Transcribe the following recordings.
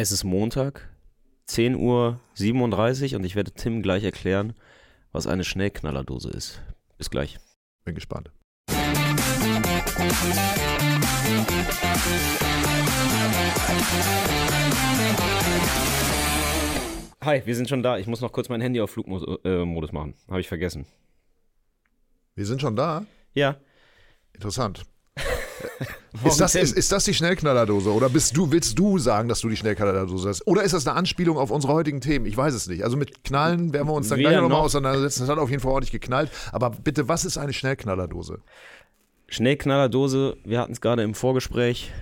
Es ist Montag, 10.37 Uhr und ich werde Tim gleich erklären, was eine Schnellknallerdose ist. Bis gleich. Bin gespannt. Hi, wir sind schon da. Ich muss noch kurz mein Handy auf Flugmodus äh, machen. Habe ich vergessen. Wir sind schon da? Ja. Interessant. ist, das, ist, ist das die Schnellknallerdose? Oder bist du, willst du sagen, dass du die Schnellknallerdose hast? Oder ist das eine Anspielung auf unsere heutigen Themen? Ich weiß es nicht. Also mit Knallen werden wir uns dann Weder gleich nochmal auseinandersetzen. Das hat auf jeden Fall ordentlich geknallt. Aber bitte, was ist eine Schnellknallerdose? Schnellknallerdose, wir hatten es gerade im Vorgespräch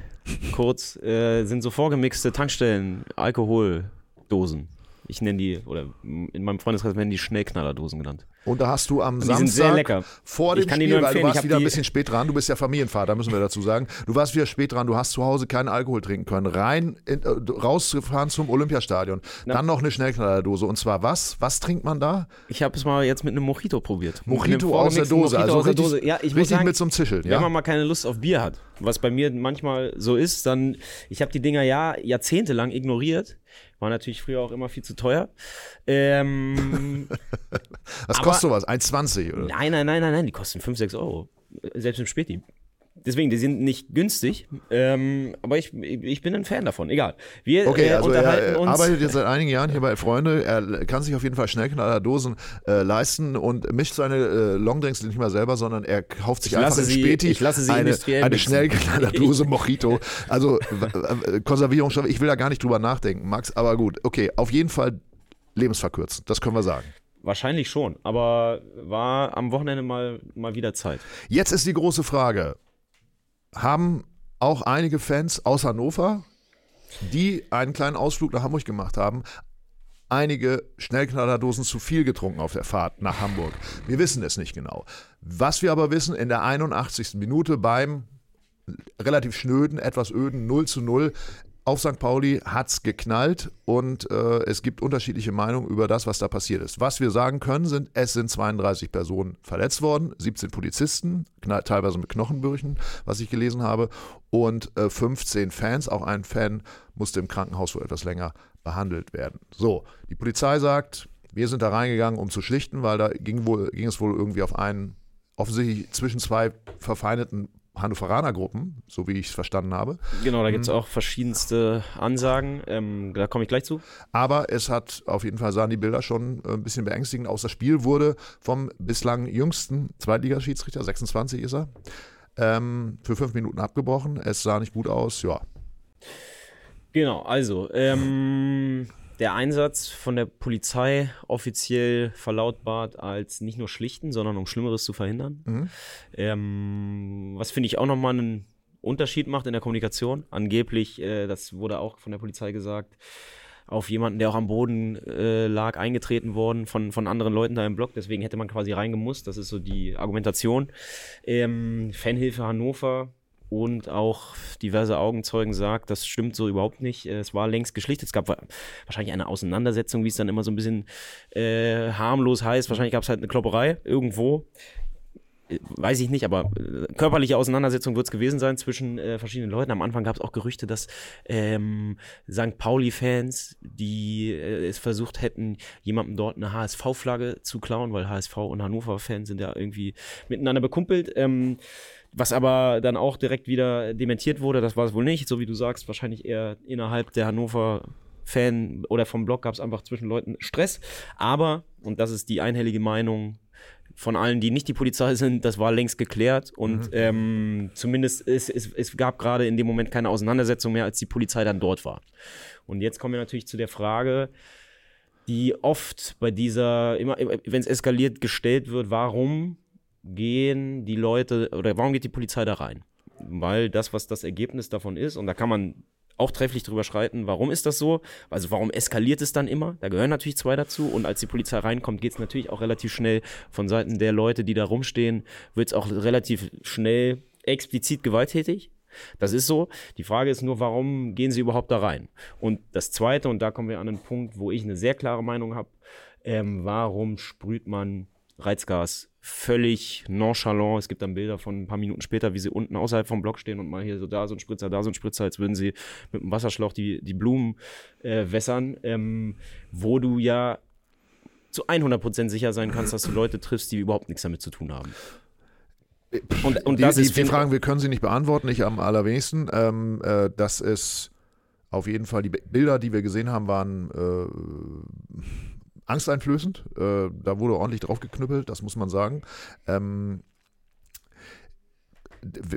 kurz, äh, sind so vorgemixte Tankstellen, Alkoholdosen. Ich nenne die, oder in meinem Freundeskreis werden die Schnellknallerdosen genannt. Und da hast du am Samstag die sind sehr lecker. vor dem Ich kann die Spiel, nur weil du warst wieder ein bisschen spät dran, du bist ja Familienvater, müssen wir dazu sagen. Du warst wieder spät dran, du hast zu Hause keinen Alkohol trinken können. Rein, in, äh, rausgefahren zum Olympiastadion. Dann noch eine Schnellknallerdose. Und zwar was? Was trinkt man da? Ich habe es mal jetzt mit einem Mojito probiert. Mojito aus der Dose. Mojito Also richtig, Dose. Ja, ich richtig sagen, mit einem Zischeln, Wenn man ja? mal keine Lust auf Bier hat, was bei mir manchmal so ist, dann, ich habe die Dinger ja jahrzehntelang ignoriert. War natürlich früher auch immer viel zu teuer. Ähm, Was kostet sowas? 1,20 oder? nein, nein, nein, nein, nein, die kosten 5, 6 Euro. Selbst im Späti. Deswegen, die sind nicht günstig, ähm, aber ich, ich bin ein Fan davon. Egal. Wir Okay, äh, also unterhalten er uns. arbeitet jetzt seit einigen Jahren hier bei Freunde. Er kann sich auf jeden Fall Schnellknallerdosen äh, leisten und mischt seine äh, Longdrinks nicht mal selber, sondern er kauft sich Ich einfach lasse im sie- Späti ich lasse sie eine, eine. Schnellknallerdose Mojito. Also Konservierungsstoffe, ich will da gar nicht drüber nachdenken, Max, aber gut. Okay, auf jeden Fall lebensverkürzend, das können wir sagen. Wahrscheinlich schon, aber war am Wochenende mal, mal wieder Zeit. Jetzt ist die große Frage, haben auch einige Fans aus Hannover, die einen kleinen Ausflug nach Hamburg gemacht haben, einige Schnellknallerdosen zu viel getrunken auf der Fahrt nach Hamburg. Wir wissen es nicht genau. Was wir aber wissen, in der 81. Minute beim relativ schnöden, etwas öden 0 zu 0 auf St. Pauli hat's geknallt und äh, es gibt unterschiedliche Meinungen über das, was da passiert ist. Was wir sagen können, sind, es sind 32 Personen verletzt worden, 17 Polizisten, teilweise mit Knochenbrüchen, was ich gelesen habe, und äh, 15 Fans. Auch ein Fan musste im Krankenhaus wohl etwas länger behandelt werden. So, die Polizei sagt, wir sind da reingegangen, um zu schlichten, weil da ging, wohl, ging es wohl irgendwie auf einen, offensichtlich zwischen zwei verfeindeten Hannoveraner-Gruppen, so wie ich es verstanden habe. Genau, da gibt Mhm. es auch verschiedenste Ansagen. Ähm, da komme ich gleich zu. Aber es hat auf jeden Fall sahen die Bilder schon äh, ein bisschen beängstigend aus. Das Spiel wurde vom bislang jüngsten Zweitligaschiedsrichter, 26 ist er, ähm, für fünf Minuten abgebrochen. Es sah nicht gut aus. Ja, Genau, also ähm, der Einsatz von der Polizei offiziell verlautbart als nicht nur schlichten, sondern um Schlimmeres zu verhindern. Mhm. Ähm, was finde ich auch nochmal einen Unterschied macht in der Kommunikation. Angeblich, äh, das wurde auch von der Polizei gesagt, auf jemanden, der auch am Boden äh, lag, eingetreten worden von, von anderen Leuten da im Block. Deswegen hätte man quasi reingemusst. Das ist so die Argumentation. Ähm, Fanhilfe Hannover und auch diverse Augenzeugen sagt, das stimmt so überhaupt nicht. Äh, Es war längst geschlichtet. Es gab wa- wahrscheinlich eine Auseinandersetzung, wie es dann immer so ein bisschen äh, harmlos heißt. Wahrscheinlich gab es halt eine Klopperei irgendwo. Äh, Weiß ich nicht, aber äh, körperliche Auseinandersetzung wird es gewesen sein zwischen äh, verschiedenen Leuten. Am Anfang gab es auch Gerüchte, dass ähm, St. Pauli-Fans, die äh, es versucht hätten, jemandem dort eine HSV-Flagge zu klauen, weil HSV und Hannover-Fans sind ja irgendwie miteinander bekumpelt. Ähm, was aber dann auch direkt wieder dementiert wurde, das war es wohl nicht. So wie du sagst, wahrscheinlich eher innerhalb der Hannover Fan oder vom Blog gab es einfach zwischen Leuten Stress. Aber, und das ist die einhellige Meinung von allen, die nicht die Polizei sind, das war längst geklärt. Und ähm, zumindest es, es, es gab gerade in dem Moment keine Auseinandersetzung mehr, als die Polizei dann dort war. Und jetzt kommen wir natürlich zu der Frage, die oft bei dieser, immer, wenn es eskaliert, gestellt wird, warum gehen die Leute oder warum geht die Polizei da rein? Weil das, was das Ergebnis davon ist, und da kann man auch trefflich drüber schreiten, warum ist das so? Also warum eskaliert es dann immer? Da gehören natürlich zwei dazu und als die Polizei reinkommt, geht es natürlich auch relativ schnell von Seiten der Leute, die da rumstehen, wird es auch relativ schnell explizit gewalttätig. Das ist so. Die Frage ist nur, warum gehen sie überhaupt da rein? Und das Zweite, und da kommen wir an einen Punkt, wo ich eine sehr klare Meinung habe, ähm, warum sprüht man Reizgas völlig nonchalant. Es gibt dann Bilder von ein paar Minuten später, wie sie unten außerhalb vom Block stehen und mal hier so da so ein Spritzer, da so ein Spritzer, als würden sie mit dem Wasserschlauch die, die Blumen äh, wässern, ähm, wo du ja zu 100% sicher sein kannst, dass du Leute triffst, die überhaupt nichts damit zu tun haben. Und, und die, das ist die, die Fragen, wir können sie nicht beantworten, nicht am allerwenigsten. Ähm, äh, das ist auf jeden Fall, die Bilder, die wir gesehen haben, waren äh, angsteinflößend. Äh, da wurde ordentlich drauf geknüppelt, das muss man sagen. Ähm,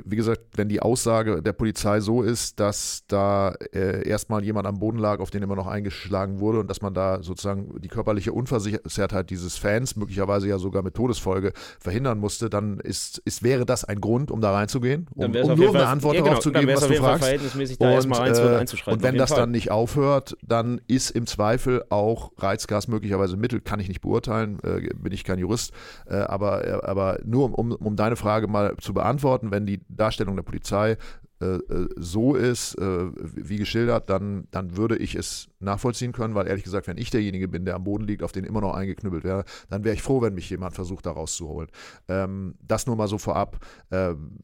wie gesagt, wenn die Aussage der Polizei so ist, dass da äh, erstmal jemand am Boden lag, auf den immer noch eingeschlagen wurde und dass man da sozusagen die körperliche Unversehrtheit dieses Fans, möglicherweise ja sogar mit Todesfolge, verhindern musste, dann ist, ist wäre das ein Grund, um da reinzugehen, um, um nur eine Antwort ja, genau, darauf zu geben, was du fragst. Und, äh, und wenn das Fall. dann nicht aufhört, dann ist im Zweifel auch Reizgas möglicherweise Mittel, kann ich nicht beurteilen, äh, bin ich kein Jurist, äh, aber, äh, aber nur um, um deine Frage mal zu beantworten, wenn wenn die Darstellung der Polizei äh, äh, so ist, äh, wie geschildert, dann, dann würde ich es nachvollziehen können, weil ehrlich gesagt, wenn ich derjenige bin, der am Boden liegt, auf den immer noch eingeknüppelt wäre, dann wäre ich froh, wenn mich jemand versucht, da rauszuholen. Ähm, das nur mal so vorab.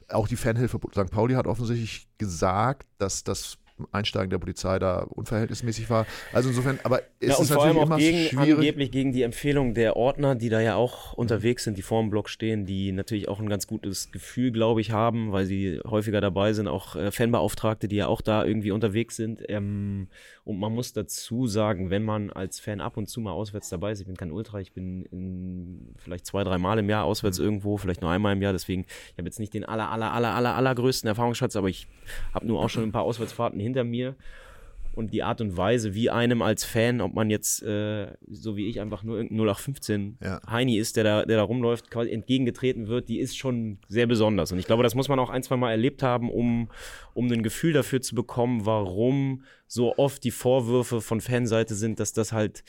Auch die Fanhilfe St. Pauli hat offensichtlich gesagt, dass das Einsteigen der Polizei da unverhältnismäßig war. Also insofern, aber ist ja, es vor allem auch gegen, schwierig. angeblich gegen die Empfehlung der Ordner, die da ja auch unterwegs sind, die vor dem Block stehen, die natürlich auch ein ganz gutes Gefühl, glaube ich, haben, weil sie häufiger dabei sind, auch äh, Fanbeauftragte, die ja auch da irgendwie unterwegs sind. Ähm, und man muss dazu sagen, wenn man als Fan ab und zu mal auswärts dabei ist, ich bin kein Ultra, ich bin in, vielleicht zwei, drei Mal im Jahr auswärts mhm. irgendwo, vielleicht nur einmal im Jahr, deswegen, ich habe jetzt nicht den aller, aller, aller, aller, allergrößten Erfahrungsschatz, aber ich habe nur auch schon ein paar Auswärtsfahrten hinter mir und die Art und Weise, wie einem als Fan, ob man jetzt äh, so wie ich einfach nur irgendein 0815 ja. Heini ist, der da, der da rumläuft, quasi entgegengetreten wird, die ist schon sehr besonders. Und ich glaube, das muss man auch ein, zwei Mal erlebt haben, um, um ein Gefühl dafür zu bekommen, warum so oft die Vorwürfe von Fanseite sind, dass das halt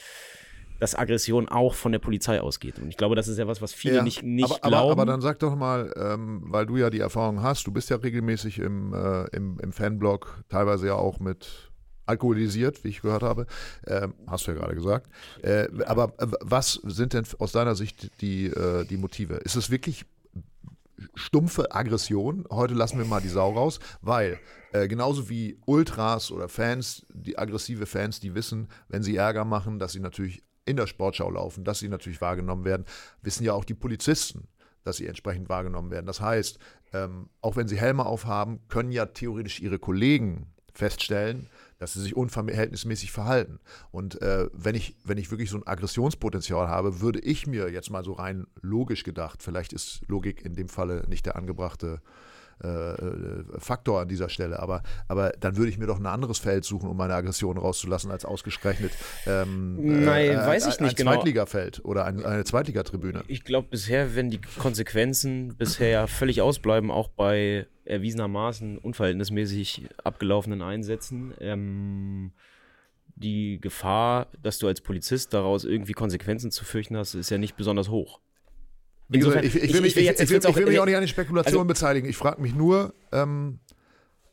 dass Aggression auch von der Polizei ausgeht. Und ich glaube, das ist ja was, was viele ja, nicht, nicht aber, glauben. Aber, aber, dann sag doch mal, ähm, weil du ja die Erfahrung hast, du bist ja regelmäßig im, äh, im, im Fanblog, teilweise ja auch mit alkoholisiert, wie ich gehört habe. Äh, hast du ja gerade gesagt. Äh, aber äh, was sind denn aus deiner Sicht die, äh, die Motive? Ist es wirklich stumpfe Aggression? Heute lassen wir mal die Sau raus, weil äh, genauso wie Ultras oder Fans, die aggressive Fans, die wissen, wenn sie Ärger machen, dass sie natürlich in der Sportschau laufen, dass sie natürlich wahrgenommen werden, wissen ja auch die Polizisten dass sie entsprechend wahrgenommen werden. Das heißt, ähm, auch wenn sie Helme aufhaben, können ja theoretisch ihre Kollegen feststellen, dass sie sich unverhältnismäßig verhalten. Und äh, wenn, ich, wenn ich wirklich so ein Aggressionspotenzial habe, würde ich mir jetzt mal so rein logisch gedacht, vielleicht ist Logik in dem Falle nicht der angebrachte äh, äh, Faktor an dieser Stelle. Aber, aber dann würde ich mir doch ein anderes Feld suchen, um meine Aggression rauszulassen, als ausgerechnet ähm, Nein, äh, weiß ich nicht ein genau. Zweitligafeld oder ein, eine Zweitligatribüne. Ich glaube bisher, wenn die Konsequenzen bisher ja völlig ausbleiben, auch bei erwiesenermaßen unverhältnismäßig abgelaufenen Einsätzen, ähm, die Gefahr, dass du als Polizist daraus irgendwie Konsequenzen zu fürchten hast, ist ja nicht besonders hoch. Insofern, ich, ich, will mich, ich, ich, will, auch, will mich auch nicht an den Spekulationen also, beteiligen. Ich frage mich nur, ähm,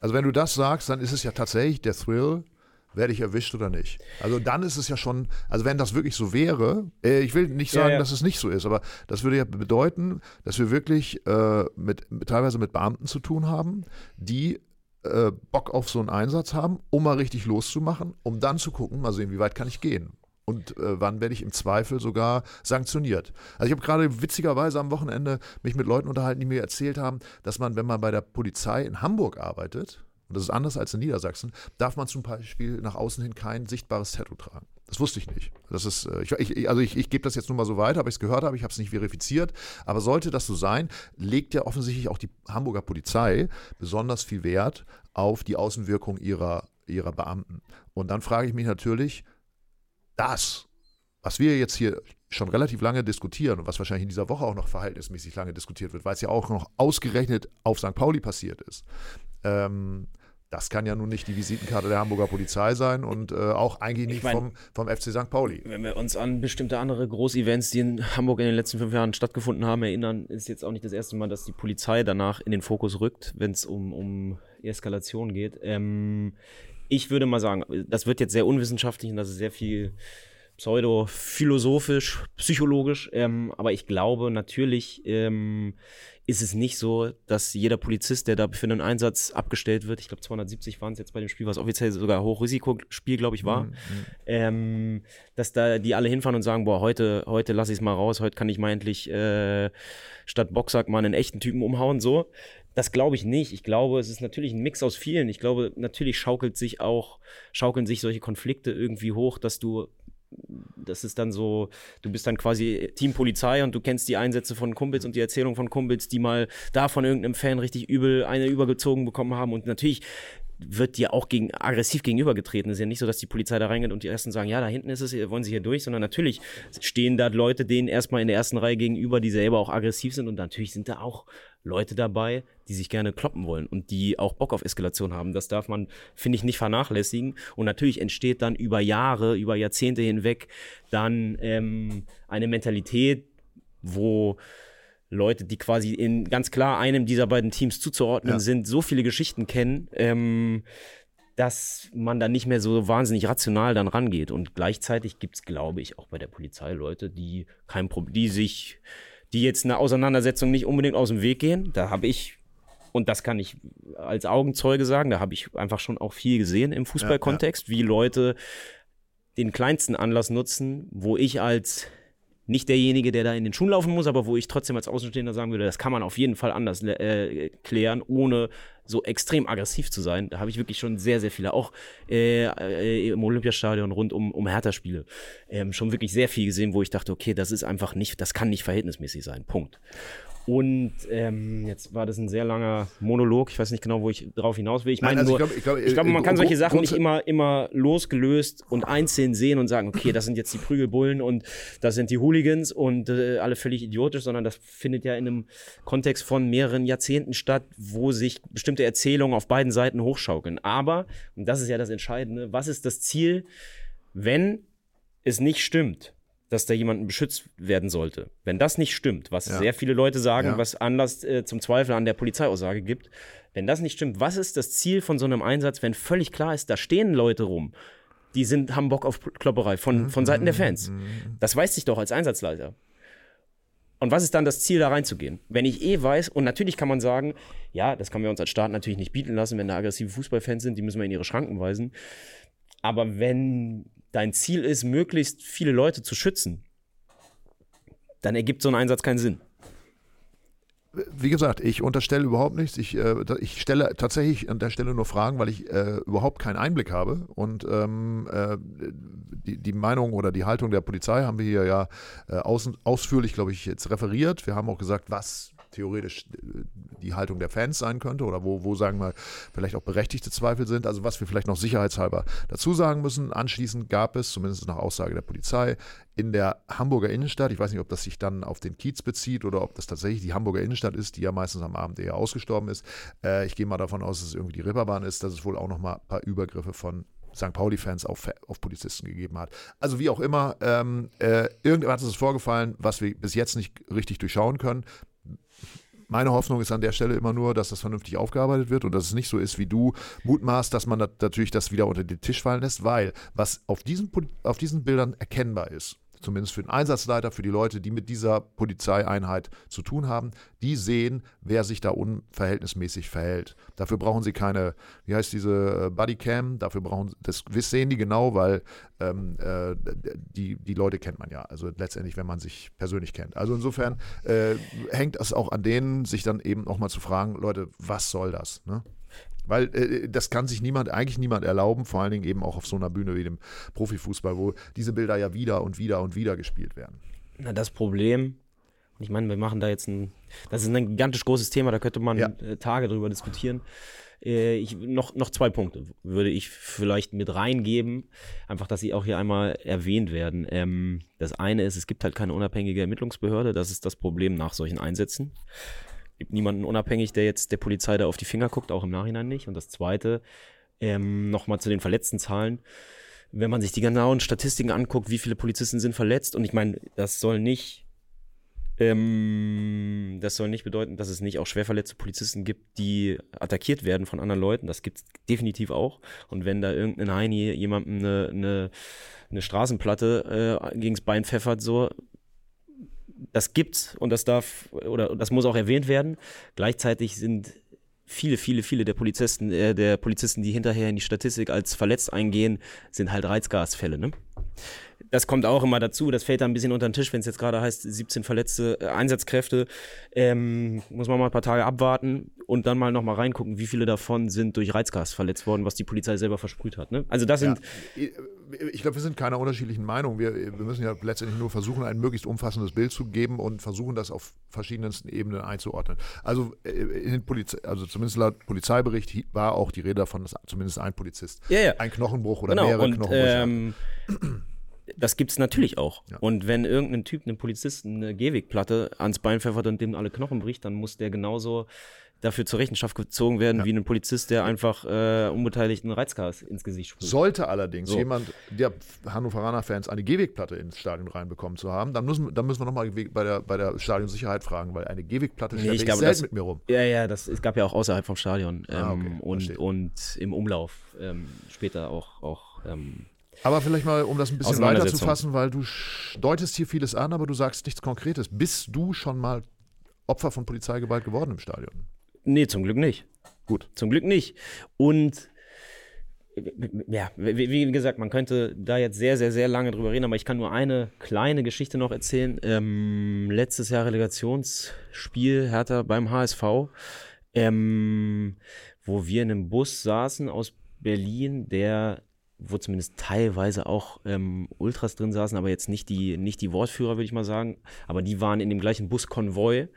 also wenn du das sagst, dann ist es ja tatsächlich der Thrill, werde ich erwischt oder nicht. Also dann ist es ja schon, also wenn das wirklich so wäre, äh, ich will nicht sagen, ja, ja. dass es nicht so ist, aber das würde ja bedeuten, dass wir wirklich äh, mit, teilweise mit Beamten zu tun haben, die äh, Bock auf so einen Einsatz haben, um mal richtig loszumachen, um dann zu gucken, mal sehen, wie weit kann ich gehen und äh, wann werde ich im Zweifel sogar sanktioniert. Also ich habe gerade witzigerweise am Wochenende mich mit Leuten unterhalten, die mir erzählt haben, dass man, wenn man bei der Polizei in Hamburg arbeitet, und das ist anders als in Niedersachsen, darf man zum Beispiel nach außen hin kein sichtbares Tattoo tragen. Das wusste ich nicht. Das ist, äh, ich, also ich, ich gebe das jetzt nur mal so weiter, ob ich es gehört habe, ich habe es nicht verifiziert. Aber sollte das so sein, legt ja offensichtlich auch die Hamburger Polizei besonders viel Wert auf die Außenwirkung ihrer, ihrer Beamten. Und dann frage ich mich natürlich, das, was wir jetzt hier schon relativ lange diskutieren und was wahrscheinlich in dieser Woche auch noch verhältnismäßig lange diskutiert wird, weil es ja auch noch ausgerechnet auf St. Pauli passiert ist. Ähm, das kann ja nun nicht die Visitenkarte der Hamburger Polizei sein und äh, auch eigentlich nicht mein, vom, vom FC St. Pauli. Wenn wir uns an bestimmte andere Großevents, die in Hamburg in den letzten fünf Jahren stattgefunden haben, erinnern, ist jetzt auch nicht das erste Mal, dass die Polizei danach in den Fokus rückt, wenn es um, um Eskalation geht. Ähm, ich würde mal sagen, das wird jetzt sehr unwissenschaftlich und das ist sehr viel pseudo-philosophisch, psychologisch. Ähm, aber ich glaube natürlich ähm, ist es nicht so, dass jeder Polizist, der da für einen Einsatz abgestellt wird, ich glaube 270 waren es jetzt bei dem Spiel, was offiziell sogar Hochrisikospiel, glaube ich, war, mhm, mhm. ähm, dass da die alle hinfahren und sagen, boah, heute, heute lasse ich es mal raus, heute kann ich mal endlich äh, statt Boxsack mal einen echten Typen umhauen, so. Das glaube ich nicht. Ich glaube, es ist natürlich ein Mix aus vielen. Ich glaube, natürlich schaukelt sich auch, schaukeln sich solche Konflikte irgendwie hoch, dass du das ist dann so, du bist dann quasi Teampolizei und du kennst die Einsätze von Kumpels und die Erzählung von Kumpels, die mal da von irgendeinem Fan richtig übel eine übergezogen bekommen haben. Und natürlich wird dir auch gegen, aggressiv gegenübergetreten. Es ist ja nicht so, dass die Polizei da reingeht und die ersten sagen, ja, da hinten ist es, wollen sie hier durch, sondern natürlich stehen da Leute denen erstmal in der ersten Reihe gegenüber, die selber auch aggressiv sind und natürlich sind da auch Leute dabei, die sich gerne kloppen wollen und die auch Bock auf Eskalation haben. Das darf man, finde ich, nicht vernachlässigen. Und natürlich entsteht dann über Jahre, über Jahrzehnte hinweg dann ähm, eine Mentalität, wo Leute, die quasi in ganz klar einem dieser beiden Teams zuzuordnen ja. sind, so viele Geschichten kennen, ähm, dass man dann nicht mehr so wahnsinnig rational dann rangeht. Und gleichzeitig gibt es, glaube ich, auch bei der Polizei Leute, die kein Problem, die sich, die jetzt eine Auseinandersetzung nicht unbedingt aus dem Weg gehen. Da habe ich, und das kann ich als Augenzeuge sagen, da habe ich einfach schon auch viel gesehen im Fußballkontext, ja, ja. wie Leute den kleinsten Anlass nutzen, wo ich als nicht derjenige, der da in den Schuhen laufen muss, aber wo ich trotzdem als Außenstehender sagen würde, das kann man auf jeden Fall anders äh, klären, ohne so extrem aggressiv zu sein. Da habe ich wirklich schon sehr, sehr viele, auch äh, äh, im Olympiastadion rund um, um Hertha-Spiele, ähm, schon wirklich sehr viel gesehen, wo ich dachte, okay, das ist einfach nicht, das kann nicht verhältnismäßig sein. Punkt. Und ähm, jetzt war das ein sehr langer Monolog. Ich weiß nicht genau, wo ich drauf hinaus will. Ich meine, also nur, ich glaube, glaub, glaub, man kann solche Sachen nicht immer, immer losgelöst und einzeln sehen und sagen, okay, das sind jetzt die Prügelbullen und das sind die Hooligans und äh, alle völlig idiotisch, sondern das findet ja in einem Kontext von mehreren Jahrzehnten statt, wo sich bestimmte Erzählungen auf beiden Seiten hochschaukeln. Aber, und das ist ja das Entscheidende, was ist das Ziel, wenn es nicht stimmt? Dass da jemanden beschützt werden sollte. Wenn das nicht stimmt, was ja. sehr viele Leute sagen, ja. was Anlass äh, zum Zweifel an der Polizeiaussage gibt, wenn das nicht stimmt, was ist das Ziel von so einem Einsatz, wenn völlig klar ist, da stehen Leute rum, die sind, haben Bock auf Klopperei von, von Seiten der Fans. Mhm. Das weiß ich doch als Einsatzleiter. Und was ist dann das Ziel, da reinzugehen? Wenn ich eh weiß, und natürlich kann man sagen, ja, das können wir uns als Staat natürlich nicht bieten lassen, wenn da aggressive Fußballfans sind, die müssen wir in ihre Schranken weisen. Aber wenn dein Ziel ist, möglichst viele Leute zu schützen, dann ergibt so ein Einsatz keinen Sinn. Wie gesagt, ich unterstelle überhaupt nichts. Ich, äh, ich stelle tatsächlich an der Stelle nur Fragen, weil ich äh, überhaupt keinen Einblick habe. Und ähm, äh, die, die, Meinung oder die Haltung der Polizei haben wir hier ja äh, aus, ausführlich, glaube ich, jetzt referiert. Wir haben auch gesagt, was theoretisch äh, die Haltung der Fans sein könnte oder wo, wo sagen wir, vielleicht auch berechtigte Zweifel sind. Also was wir vielleicht noch sicherheitshalber dazu sagen müssen. Anschließend gab es, zumindest nach Aussage der Polizei, in der Hamburger Innenstadt, ich weiß nicht, ob das sich dann auf den Kiez bezieht oder ob das tatsächlich die Hamburger Innenstadt ist, die ja meistens am Abend eher ausgestorben ist. Äh, ich gehe mal davon aus, dass es irgendwie die Ripperbahn ist, dass es wohl auch noch mal ein paar Übergriffe von St. Pauli-Fans auf, auf Polizisten gegeben hat. Also wie auch immer, ähm, äh, irgendwas ist vorgefallen, was wir bis jetzt nicht richtig durchschauen können meine Hoffnung ist an der Stelle immer nur, dass das vernünftig aufgearbeitet wird und dass es nicht so ist, wie du mutmaßt, dass man natürlich das wieder unter den Tisch fallen lässt, weil was auf diesen, auf diesen Bildern erkennbar ist, zumindest für den Einsatzleiter, für die Leute, die mit dieser Polizeieinheit zu tun haben, die sehen, wer sich da unverhältnismäßig verhält. Dafür brauchen sie keine, wie heißt diese äh, Bodycam, dafür brauchen das sehen die genau, weil ähm, äh, die, die Leute kennt man ja. Also letztendlich, wenn man sich persönlich kennt. Also insofern äh, hängt es auch an denen, sich dann eben auch mal zu fragen, Leute, was soll das? Ne? Weil äh, das kann sich niemand, eigentlich niemand erlauben, vor allen Dingen eben auch auf so einer Bühne wie dem Profifußball, wo diese Bilder ja wieder und wieder und wieder gespielt werden. Na, das Problem, ich meine, wir machen da jetzt ein, das ist ein gigantisch großes Thema, da könnte man ja. Äh, Tage drüber diskutieren. Äh, ich, noch, noch zwei Punkte würde ich vielleicht mit reingeben, einfach, dass sie auch hier einmal erwähnt werden. Ähm, das eine ist, es gibt halt keine unabhängige Ermittlungsbehörde, das ist das Problem nach solchen Einsätzen gibt niemanden unabhängig, der jetzt der Polizei da auf die Finger guckt, auch im Nachhinein nicht. Und das Zweite, ähm, nochmal zu den verletzten Zahlen. Wenn man sich die genauen Statistiken anguckt, wie viele Polizisten sind verletzt, und ich meine, das soll nicht Ähm, das soll nicht bedeuten, dass es nicht auch schwer verletzte Polizisten gibt, die attackiert werden von anderen Leuten. Das gibt es definitiv auch. Und wenn da irgendein Heini jemandem eine, eine, eine Straßenplatte äh, gegens Bein pfeffert, so, das gibt's und das darf oder das muss auch erwähnt werden. Gleichzeitig sind viele, viele, viele der Polizisten, äh, der Polizisten, die hinterher in die Statistik als verletzt eingehen, sind halt Reizgasfälle. Ne? Das kommt auch immer dazu. Das fällt da ein bisschen unter den Tisch, wenn es jetzt gerade heißt, 17 verletzte äh, Einsatzkräfte. Ähm, muss man mal ein paar Tage abwarten und dann mal nochmal reingucken, wie viele davon sind durch Reizgas verletzt worden, was die Polizei selber versprüht hat. Ne? Also das sind. Ja, ich glaube, wir sind keiner unterschiedlichen Meinung. Wir, wir müssen ja letztendlich nur versuchen, ein möglichst umfassendes Bild zu geben und versuchen, das auf verschiedensten Ebenen einzuordnen. Also, äh, Polizei, also zumindest laut Polizeibericht war auch die Rede davon, dass zumindest ein Polizist ja, ja. ein Knochenbruch oder genau. mehrere und, Knochenbrüche ähm, das gibt es natürlich auch. Ja. Und wenn irgendein Typ, einem Polizisten, eine Gehwegplatte ans Bein pfeffert und dem alle Knochen bricht, dann muss der genauso dafür zur Rechenschaft gezogen werden ja. wie ein Polizist, der einfach äh, unbeteiligten Reizgas ins Gesicht sprüht. Sollte allerdings so. jemand, der Hannoveraner-Fans, eine Gehwegplatte ins Stadion reinbekommen zu haben, dann müssen, dann müssen wir nochmal bei der, bei der Stadionsicherheit fragen, weil eine Gehwegplatte nee, ich, glaube, das, mit mir rum. Ja, ja, das, es gab ja auch außerhalb vom Stadion ähm, ah, okay. Ähm, und, und im Umlauf ähm, später auch, auch ähm, aber vielleicht mal, um das ein bisschen weiter zu fassen, weil du deutest hier vieles an, aber du sagst nichts Konkretes. Bist du schon mal Opfer von Polizeigewalt geworden im Stadion? Nee, zum Glück nicht. Gut. Zum Glück nicht. Und ja, wie, gesagt, man könnte da jetzt sehr, sehr, sehr lange drüber reden, aber ich kann nur eine kleine Geschichte noch erzählen. Ähm, letztes Jahr Relegationsspiel Hertha beim HSV, ähm, wo wir in einem Bus saßen aus Berlin, der wo zumindest teilweise auch ähm, Ultras drin saßen, aber jetzt nicht die, nicht die Wortführer, würde ich mal sagen. Aber die waren in dem gleichen Buskonvoi.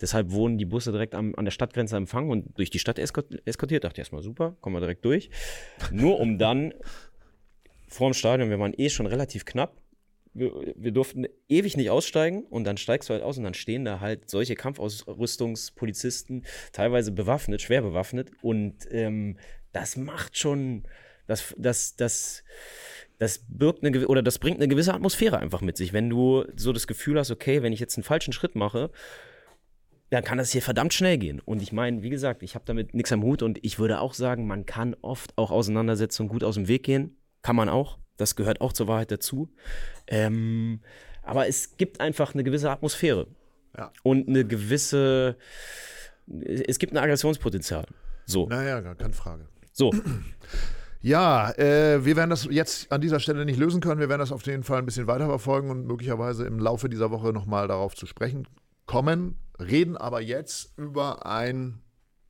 Deshalb wurden die Busse direkt am, an der Stadtgrenze empfangen und durch die Stadt eskortiert. Dachte erstmal super, kommen wir direkt durch. Nur um dann vor dem Stadion, wir waren eh schon relativ knapp, wir, wir, durften ewig nicht aussteigen und dann steigst du halt aus und dann stehen da halt solche Kampfausrüstungspolizisten, teilweise bewaffnet, schwer bewaffnet und ähm, das macht schon, das, das, das, das birgt eine oder das bringt eine gewisse Atmosphäre einfach mit sich. Wenn du so das Gefühl hast, okay, wenn ich jetzt einen falschen Schritt mache, dann kann das hier verdammt schnell gehen. Und ich meine, wie gesagt, ich habe damit nichts am Hut und ich würde auch sagen, man kann oft auch Auseinandersetzungen gut aus dem Weg gehen. Kann man auch. Das gehört auch zur Wahrheit dazu. Ähm, aber es gibt einfach eine gewisse Atmosphäre. Ja. Und eine gewisse. Es gibt ein Aggressionspotenzial. So. Naja, gar keine Frage. So. Ja, äh, wir werden das jetzt an dieser Stelle nicht lösen können. Wir werden das auf jeden Fall ein bisschen weiter verfolgen und möglicherweise im Laufe dieser Woche nochmal darauf zu sprechen kommen. Reden aber jetzt über ein,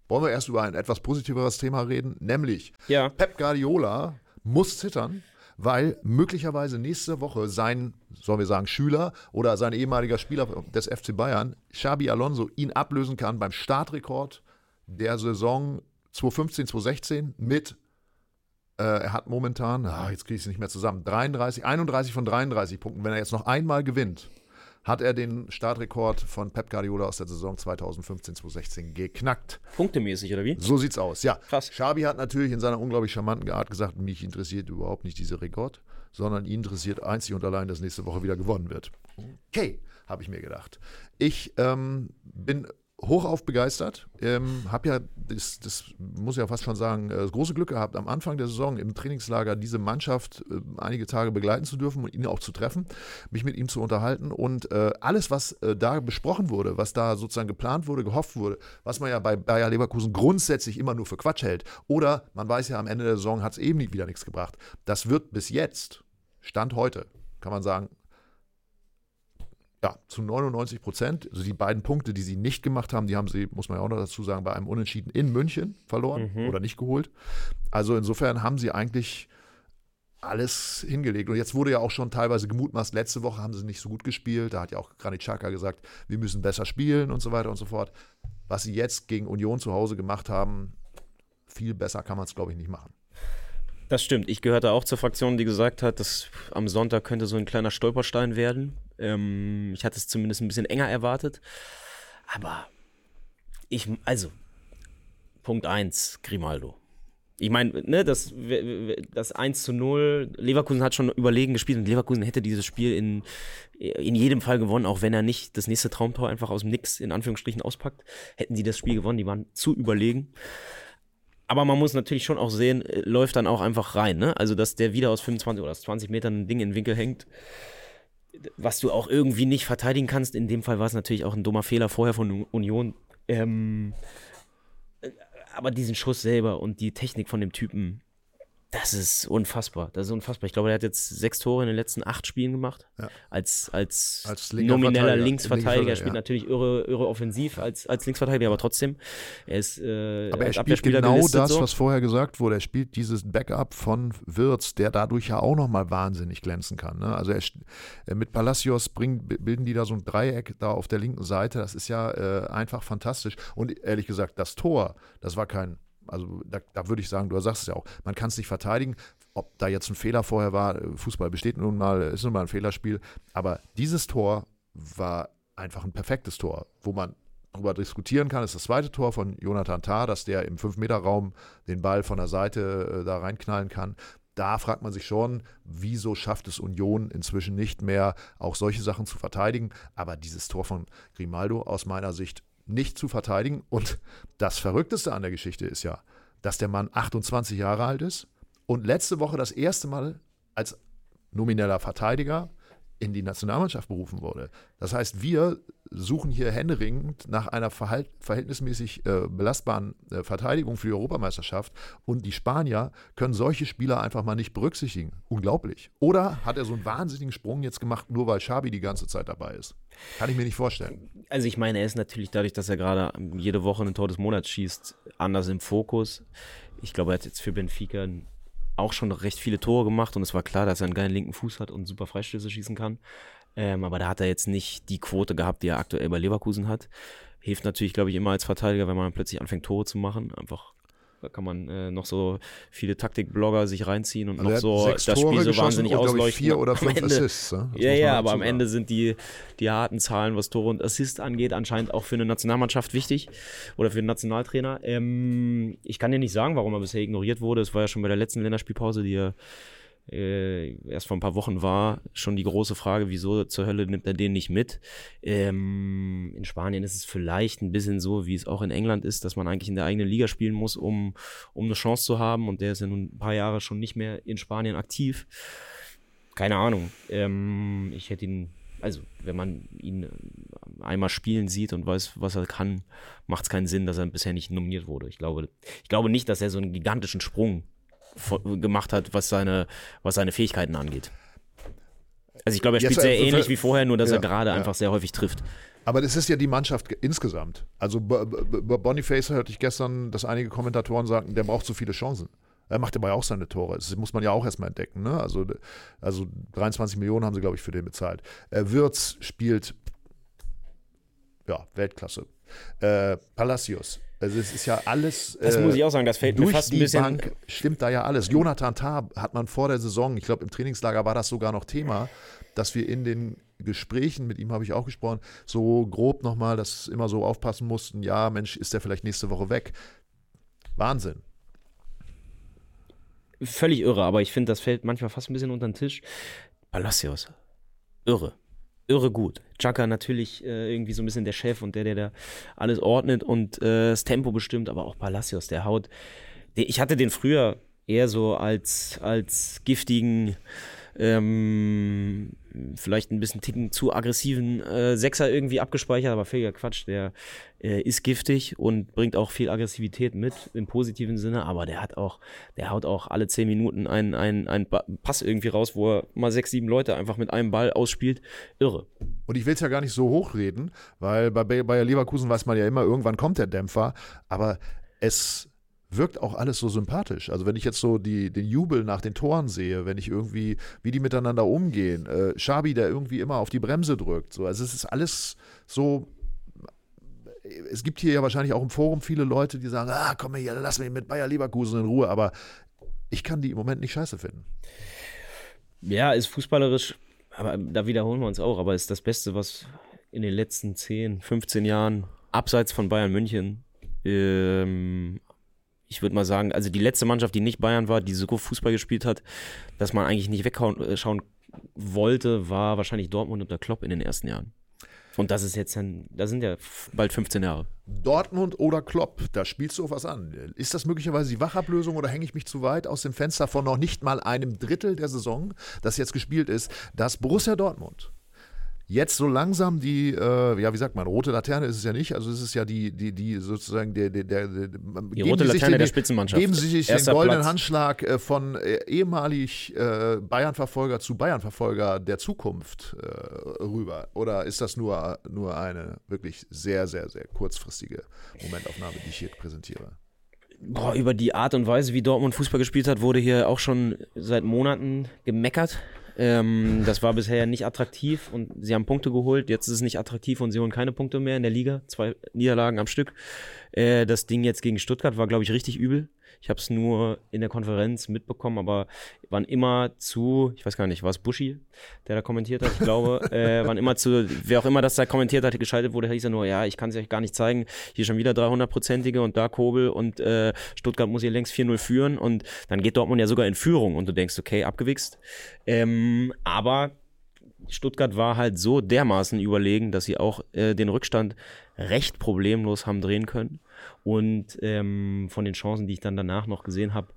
wollen wir erst über ein etwas positiveres Thema reden, nämlich ja. Pep Guardiola muss zittern, weil möglicherweise nächste Woche sein, sollen wir sagen, Schüler oder sein ehemaliger Spieler des FC Bayern, Xabi Alonso, ihn ablösen kann beim Startrekord der Saison 2015, 2016 mit er hat momentan, ah, jetzt kriege ich es nicht mehr zusammen, 33, 31 von 33 Punkten. Wenn er jetzt noch einmal gewinnt, hat er den Startrekord von Pep Guardiola aus der Saison 2015-2016 geknackt. Punktemäßig, oder wie? So sieht's aus, ja. Krass. Xabi hat natürlich in seiner unglaublich charmanten Art gesagt, mich interessiert überhaupt nicht dieser Rekord, sondern ihn interessiert einzig und allein, dass nächste Woche wieder gewonnen wird. Okay, habe ich mir gedacht. Ich ähm, bin hochauf begeistert. Ähm, habe ja, das, das, muss ich ja fast schon sagen, äh, das große Glück gehabt, am Anfang der Saison im Trainingslager diese Mannschaft äh, einige Tage begleiten zu dürfen und ihn auch zu treffen, mich mit ihm zu unterhalten. Und äh, alles, was äh, da besprochen wurde, was da sozusagen geplant wurde, gehofft wurde, was man ja bei Bayer Leverkusen grundsätzlich immer nur für Quatsch hält. Oder man weiß ja, am Ende der Saison hat es eben wieder nichts gebracht. Das wird bis jetzt, Stand heute, kann man sagen, ja, zu 99 Prozent. Also die beiden Punkte, die sie nicht gemacht haben, die haben sie, muss man ja auch noch dazu sagen, bei einem Unentschieden in München verloren mhm. oder nicht geholt. Also insofern haben sie eigentlich alles hingelegt. Und jetzt wurde ja auch schon teilweise gemutmaßt, letzte Woche haben sie nicht so gut gespielt. Da hat ja auch Granit Xhaka gesagt, wir müssen besser spielen und so weiter und so fort. Was sie jetzt gegen Union zu Hause gemacht haben, viel besser kann man es, glaube ich, nicht machen. Das stimmt. Ich gehörte auch zur Fraktion, die gesagt hat, dass am Sonntag könnte so ein kleiner Stolperstein werden. Ähm, ich hatte es zumindest ein bisschen enger erwartet. Aber ich, also, Punkt 1, Grimaldo. Ich meine, ne, das, das 1 zu 0, Leverkusen hat schon überlegen gespielt und Leverkusen hätte dieses Spiel in, in jedem Fall gewonnen, auch wenn er nicht das nächste Traumtor einfach aus dem Nix in Anführungsstrichen auspackt, hätten sie das Spiel gewonnen, die waren zu überlegen. Aber man muss natürlich schon auch sehen, äh, läuft dann auch einfach rein, ne? Also, dass der wieder aus 25 oder aus 20 Metern ein Ding in den Winkel hängt, was du auch irgendwie nicht verteidigen kannst. In dem Fall war es natürlich auch ein dummer Fehler vorher von Union. Ähm, aber diesen Schuss selber und die Technik von dem Typen, das ist unfassbar. Das ist unfassbar. Ich glaube, er hat jetzt sechs Tore in den letzten acht Spielen gemacht. Ja. Als, als, als nomineller Linksverteidiger. Er spielt ja. natürlich irre, irre offensiv als, als Linksverteidiger, aber trotzdem. Er ist äh, Aber er spielt genau das, so. was vorher gesagt wurde. Er spielt dieses Backup von Wirtz, der dadurch ja auch nochmal wahnsinnig glänzen kann. Ne? Also er, äh, mit Palacios bringen, bilden die da so ein Dreieck da auf der linken Seite. Das ist ja äh, einfach fantastisch. Und ehrlich gesagt, das Tor, das war kein also da, da würde ich sagen, du sagst es ja auch, man kann es nicht verteidigen. Ob da jetzt ein Fehler vorher war, Fußball besteht nun mal, ist nun mal ein Fehlerspiel. Aber dieses Tor war einfach ein perfektes Tor, wo man darüber diskutieren kann, ist das zweite Tor von Jonathan Tah, dass der im 5-Meter-Raum den Ball von der Seite äh, da reinknallen kann. Da fragt man sich schon, wieso schafft es Union inzwischen nicht mehr, auch solche Sachen zu verteidigen. Aber dieses Tor von Grimaldo aus meiner Sicht nicht zu verteidigen. Und das Verrückteste an der Geschichte ist ja, dass der Mann 28 Jahre alt ist und letzte Woche das erste Mal als nomineller Verteidiger in die Nationalmannschaft berufen wurde. Das heißt, wir suchen hier händeringend nach einer verhältnismäßig äh, belastbaren äh, Verteidigung für die Europameisterschaft und die Spanier können solche Spieler einfach mal nicht berücksichtigen. Unglaublich. Oder hat er so einen wahnsinnigen Sprung jetzt gemacht, nur weil Xabi die ganze Zeit dabei ist? Kann ich mir nicht vorstellen. Also ich meine, er ist natürlich dadurch, dass er gerade jede Woche ein Tor des Monats schießt, anders im Fokus. Ich glaube, er hat jetzt für Benfica auch schon recht viele Tore gemacht und es war klar, dass er einen geilen linken Fuß hat und super Freistöße schießen kann. Ähm, aber da hat er jetzt nicht die Quote gehabt, die er aktuell bei Leverkusen hat. Hilft natürlich, glaube ich, immer als Verteidiger, wenn man plötzlich anfängt, Tore zu machen. Einfach da kann man äh, noch so viele Taktikblogger sich reinziehen und also noch so das Spiel so wahnsinnig ausleuchten. Vier oder fünf Ende, Assists. Ne? Ja, ja, aber am Ende sind die, die harten Zahlen, was Tore und Assists angeht, anscheinend auch für eine Nationalmannschaft wichtig oder für den Nationaltrainer. Ähm, ich kann dir nicht sagen, warum er bisher ignoriert wurde. Es war ja schon bei der letzten Länderspielpause, die er äh, erst vor ein paar Wochen war, schon die große Frage, wieso zur Hölle nimmt er den nicht mit? Ähm, in Spanien ist es vielleicht ein bisschen so, wie es auch in England ist, dass man eigentlich in der eigenen Liga spielen muss, um, um eine Chance zu haben. Und der ist ja nun ein paar Jahre schon nicht mehr in Spanien aktiv. Keine Ahnung. Ähm, ich hätte ihn, also wenn man ihn einmal spielen sieht und weiß, was er kann, macht es keinen Sinn, dass er bisher nicht nominiert wurde. Ich glaube, ich glaube nicht, dass er so einen gigantischen Sprung gemacht hat, was seine, was seine Fähigkeiten angeht. Also ich glaube, er spielt sehr äh, ähnlich wie vorher, nur dass ja, er gerade ja. einfach sehr häufig trifft. Aber das ist ja die Mannschaft insgesamt. Also Boniface hörte ich gestern, dass einige Kommentatoren sagten, der braucht zu viele Chancen. Er macht ja auch seine Tore. Das muss man ja auch erstmal entdecken. Ne? Also, also 23 Millionen haben sie, glaube ich, für den bezahlt. Äh, Wirtz spielt ja, Weltklasse. Äh, Palacios also es ist ja alles. Das äh, muss ich auch sagen, das fällt mir fast ein bisschen. Bank stimmt da ja alles. Jonathan Tah hat man vor der Saison, ich glaube im Trainingslager war das sogar noch Thema, dass wir in den Gesprächen, mit ihm habe ich auch gesprochen, so grob nochmal, dass immer so aufpassen mussten, ja, Mensch, ist der vielleicht nächste Woche weg. Wahnsinn. Völlig irre, aber ich finde, das fällt manchmal fast ein bisschen unter den Tisch. Palacios. Irre irre gut. Chaka natürlich äh, irgendwie so ein bisschen der Chef und der, der da alles ordnet und äh, das Tempo bestimmt, aber auch Palacios, der haut. Ich hatte den früher eher so als, als giftigen ähm, vielleicht ein bisschen ticken zu aggressiven äh, Sechser irgendwie abgespeichert, aber völliger Quatsch. Der äh, ist giftig und bringt auch viel Aggressivität mit im positiven Sinne, aber der hat auch, der haut auch alle zehn Minuten einen, einen, einen Pass irgendwie raus, wo er mal sechs, sieben Leute einfach mit einem Ball ausspielt. Irre. Und ich will es ja gar nicht so hochreden, weil bei Bayer Leverkusen weiß man ja immer, irgendwann kommt der Dämpfer, aber es wirkt auch alles so sympathisch. Also wenn ich jetzt so die, den Jubel nach den Toren sehe, wenn ich irgendwie, wie die miteinander umgehen, äh, Schabi, der irgendwie immer auf die Bremse drückt. So. Also es ist alles so. Es gibt hier ja wahrscheinlich auch im Forum viele Leute, die sagen, ah, komm hier, lass mich mit Bayer Leverkusen in Ruhe. Aber ich kann die im Moment nicht scheiße finden. Ja, ist fußballerisch, aber da wiederholen wir uns auch, aber ist das Beste, was in den letzten 10, 15 Jahren abseits von Bayern München ähm, ich würde mal sagen, also die letzte Mannschaft, die nicht Bayern war, die so Fußball gespielt hat, dass man eigentlich nicht wegschauen äh, wollte, war wahrscheinlich Dortmund unter Klopp in den ersten Jahren. Und das ist jetzt ein, da sind ja bald 15 Jahre. Dortmund oder Klopp, da spielst du auf was an. Ist das möglicherweise die Wachablösung oder hänge ich mich zu weit aus dem Fenster von noch nicht mal einem Drittel der Saison, das jetzt gespielt ist, dass Borussia Dortmund jetzt so langsam die, äh, ja, wie sagt man, rote Laterne ist es ja nicht, also es ist ja die, die, die sozusagen der, der, der, der die rote Laterne den, der Spitzenmannschaft. Geben Sie sich Erster den goldenen Platz. Handschlag äh, von äh, ehemalig äh, Bayern-Verfolger zu Bayern-Verfolger der Zukunft äh, rüber? Oder ist das nur, nur eine wirklich sehr, sehr, sehr kurzfristige Momentaufnahme, die ich hier präsentiere? Boah, über die Art und Weise, wie Dortmund Fußball gespielt hat, wurde hier auch schon seit Monaten gemeckert. Ähm, das war bisher nicht attraktiv und sie haben Punkte geholt. Jetzt ist es nicht attraktiv und sie holen keine Punkte mehr in der Liga. Zwei Niederlagen am Stück. Äh, das Ding jetzt gegen Stuttgart war, glaube ich, richtig übel. Ich habe es nur in der Konferenz mitbekommen, aber waren immer zu, ich weiß gar nicht, war es Buschi, der da kommentiert hat? Ich glaube, äh, waren immer zu, wer auch immer das da kommentiert hat, geschaltet wurde, hieß er nur, ja, ich kann es euch gar nicht zeigen. Hier schon wieder 300-prozentige und da Kobel und äh, Stuttgart muss hier längst 4-0 führen und dann geht Dortmund ja sogar in Führung und du denkst, okay, abgewichst. Ähm, aber Stuttgart war halt so dermaßen überlegen, dass sie auch äh, den Rückstand recht problemlos haben drehen können. Und ähm, von den Chancen, die ich dann danach noch gesehen habe,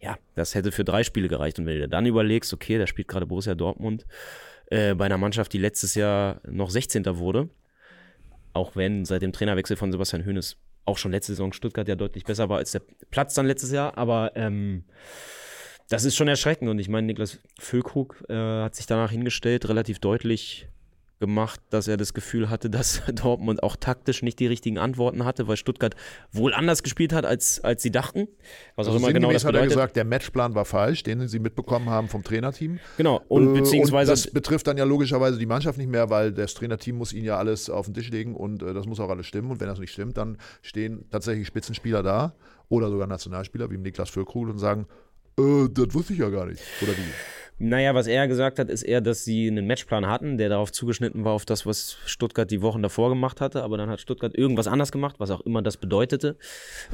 ja, das hätte für drei Spiele gereicht. Und wenn du dann überlegst, okay, da spielt gerade Borussia Dortmund äh, bei einer Mannschaft, die letztes Jahr noch 16. wurde, auch wenn seit dem Trainerwechsel von Sebastian Hoeneß auch schon letzte Saison Stuttgart ja deutlich besser war als der Platz dann letztes Jahr, aber ähm, das ist schon erschreckend. Und ich meine, Niklas Füllkrug äh, hat sich danach hingestellt, relativ deutlich gemacht, dass er das Gefühl hatte, dass Dortmund auch taktisch nicht die richtigen Antworten hatte, weil Stuttgart wohl anders gespielt hat, als, als sie dachten. Was also auch immer genau das bedeutet. hat er gesagt, der Matchplan war falsch, den sie mitbekommen haben vom Trainerteam. Genau, und äh, beziehungsweise. Und das betrifft dann ja logischerweise die Mannschaft nicht mehr, weil das Trainerteam muss ihnen ja alles auf den Tisch legen und äh, das muss auch alles stimmen. Und wenn das nicht stimmt, dann stehen tatsächlich Spitzenspieler da oder sogar Nationalspieler wie Niklas Füllkrug und sagen, äh, das wusste ich ja gar nicht. Oder wie? Naja, was er gesagt hat, ist eher, dass sie einen Matchplan hatten, der darauf zugeschnitten war, auf das, was Stuttgart die Wochen davor gemacht hatte. Aber dann hat Stuttgart irgendwas anders gemacht, was auch immer das bedeutete